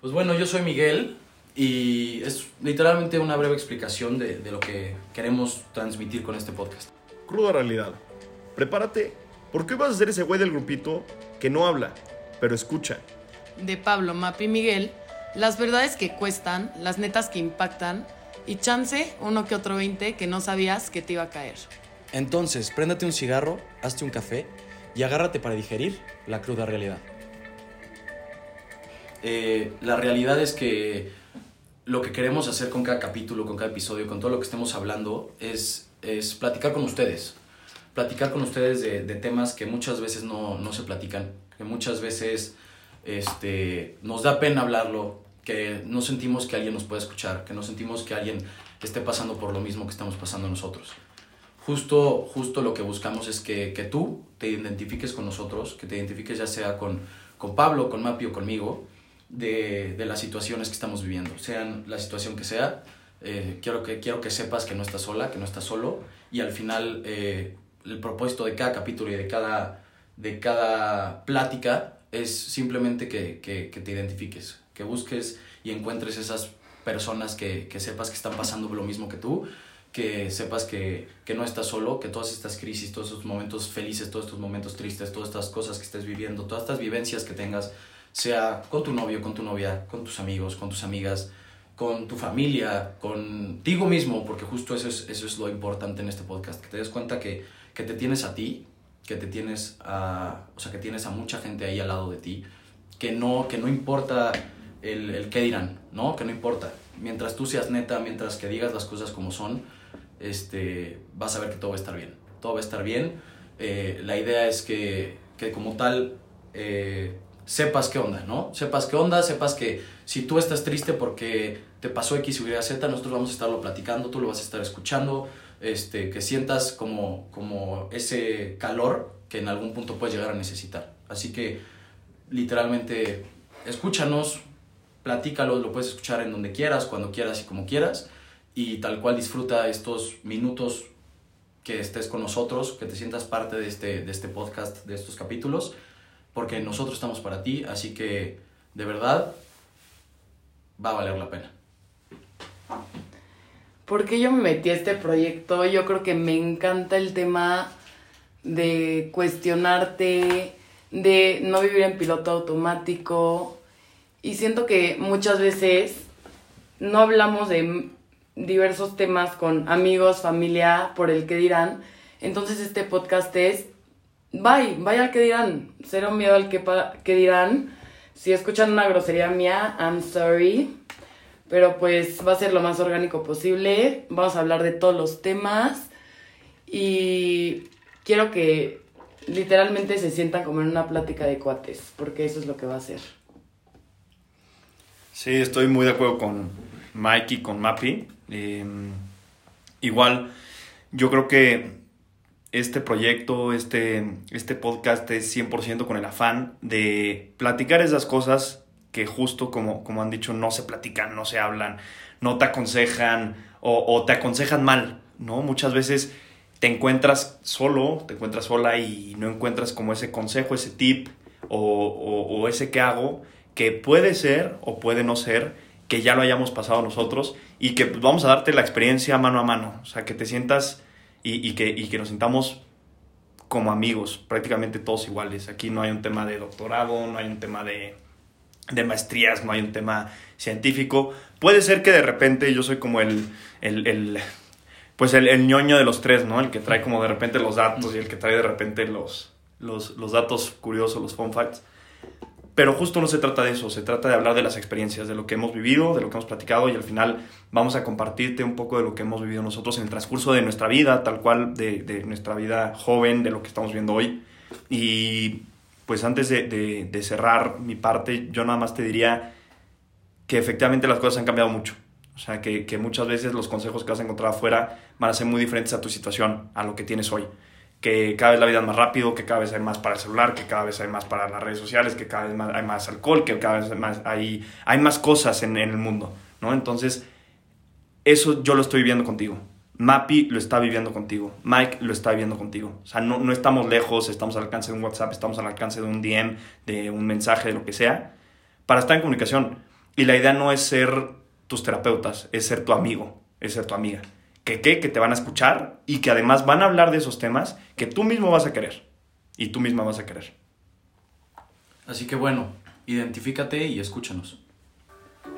Pues bueno, yo soy Miguel y es literalmente una breve explicación de, de lo que queremos transmitir con este podcast. Cruda realidad. Prepárate, porque hoy vas a ser ese güey del grupito que no habla, pero escucha. de Pablo, Mapi y Miguel, las verdades que cuestan, las netas que impactan y chance uno que otro 20 que no sabías que te iba a caer. Entonces, préndate un cigarro, hazte un café y agárrate para digerir la cruda realidad. Eh, la realidad es que lo que queremos hacer con cada capítulo, con cada episodio, con todo lo que estemos hablando, es, es platicar con ustedes. Platicar con ustedes de, de temas que muchas veces no, no se platican, que muchas veces este, nos da pena hablarlo, que no sentimos que alguien nos pueda escuchar, que no sentimos que alguien esté pasando por lo mismo que estamos pasando nosotros. Justo, justo lo que buscamos es que, que tú te identifiques con nosotros, que te identifiques ya sea con, con Pablo, con Mapi o conmigo, de, de las situaciones que estamos viviendo, sean la situación que sea. eh, quiero, que, quiero que sepas que no estás sola, que no estás solo y al final eh, el propósito de cada capítulo y de cada, de cada plática es simplemente que, que, que te identifiques, que busques y encuentres esas personas que, que sepas que están pasando lo mismo que tú, que sepas que, que no estás solo, que todas estas crisis, todos estos momentos felices, todos estos momentos tristes, todas estas cosas que estés viviendo, todas estas vivencias que tengas, sea con tu novio, con tu novia, con tus amigos, con tus amigas, con tu familia, contigo mismo, porque justo eso es, eso es lo importante en este podcast, que te des cuenta que, que te tienes a ti, que te tienes a, o sea, que tienes a mucha gente ahí al lado de ti, que no, que no importa el, el qué dirán, ¿no? Que no importa. Mientras tú seas neta, mientras que digas las cosas como son, este, vas a ver que todo va a estar bien. Todo va a estar bien. Eh, la idea es que, que como tal eh, sepas qué onda, ¿no? Sepas qué onda, sepas que si tú estás triste porque te pasó X, Y, Z, nosotros vamos a estarlo platicando, tú lo vas a estar escuchando, este, que sientas como, como ese calor que en algún punto puedes llegar a necesitar. Así que literalmente escúchanos, platícalo, lo puedes escuchar en donde quieras, cuando quieras y como quieras, y tal cual disfruta estos minutos que estés con nosotros, que te sientas parte de este, de este podcast, de estos capítulos, porque nosotros estamos para ti, así que de verdad va a valer la pena. ¿Por qué yo me metí a este proyecto? Yo creo que me encanta el tema de cuestionarte, de no vivir en piloto automático. Y siento que muchas veces no hablamos de diversos temas con amigos, familia, por el que dirán. Entonces este podcast es, bye, vaya al que dirán. Cero miedo al que, dirán. Si escuchan una grosería mía, I'm sorry. Pero pues va a ser lo más orgánico posible. Vamos a hablar de todos los temas. Y quiero que literalmente se sientan como en una plática de cuates, porque eso es lo que va a ser. Sí, estoy muy de acuerdo con Mike y con Mappy. Eh, igual, yo creo que este proyecto, este, este podcast es 100% con el afán de platicar esas cosas que justo como, como han dicho, no se platican, no se hablan, no te aconsejan o, o te aconsejan mal, ¿no? Muchas veces te encuentras solo, te encuentras sola y no encuentras como ese consejo, ese tip o, o, o ese que hago que puede ser o puede no ser que ya lo hayamos pasado nosotros y que pues, vamos a darte la experiencia mano a mano, o sea, que te sientas y, y que, y que nos sintamos como amigos, prácticamente todos iguales. Aquí no hay un tema de doctorado, no hay un tema de, de maestrías, no hay un tema científico. Puede ser que de repente yo soy como el, el, el pues el, el ñoño de los tres, ¿no? El que trae como de repente los datos y el que trae de repente los, los, los datos curiosos, los fun facts. Pero justo no se trata de eso, se trata de hablar de las experiencias, de lo que hemos vivido, de lo que hemos platicado y al final vamos a compartirte un poco de lo que hemos vivido nosotros en el transcurso de nuestra vida, tal cual de, nuestra vida joven, de lo que estamos viendo hoy. Y pues antes de cerrar mi parte, yo nada más te diría que efectivamente las cosas han cambiado mucho. O sea, que, que muchas veces los consejos que vas a encontrar afuera van a ser muy diferentes a tu situación, a lo que tienes hoy que cada vez la vida es más rápido, que cada vez hay más para el celular, que cada vez hay más para las redes sociales, que cada vez más, hay más alcohol, que cada vez más, hay, hay más cosas en, en, el mundo, ¿no? Entonces, eso yo lo estoy viviendo contigo. Mappy lo está viviendo contigo. Mike lo está viviendo contigo. O sea, no, no estamos lejos, estamos al alcance de un WhatsApp, estamos al alcance de un DM, de un mensaje, de lo que sea, para estar en comunicación. Y la idea no es ser tus terapeutas, es ser tu amigo, es ser tu amiga. Que, que, que te van a escuchar y que además van a hablar de esos temas que tú mismo vas a querer y tú misma vas a querer. Así que bueno, identifícate y escúchanos.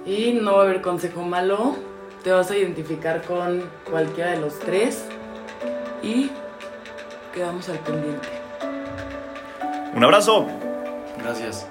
Y no va a haber consejo malo. Te vas a identificar con cualquiera de los tres. Y quedamos al pendiente. Un abrazo. Gracias.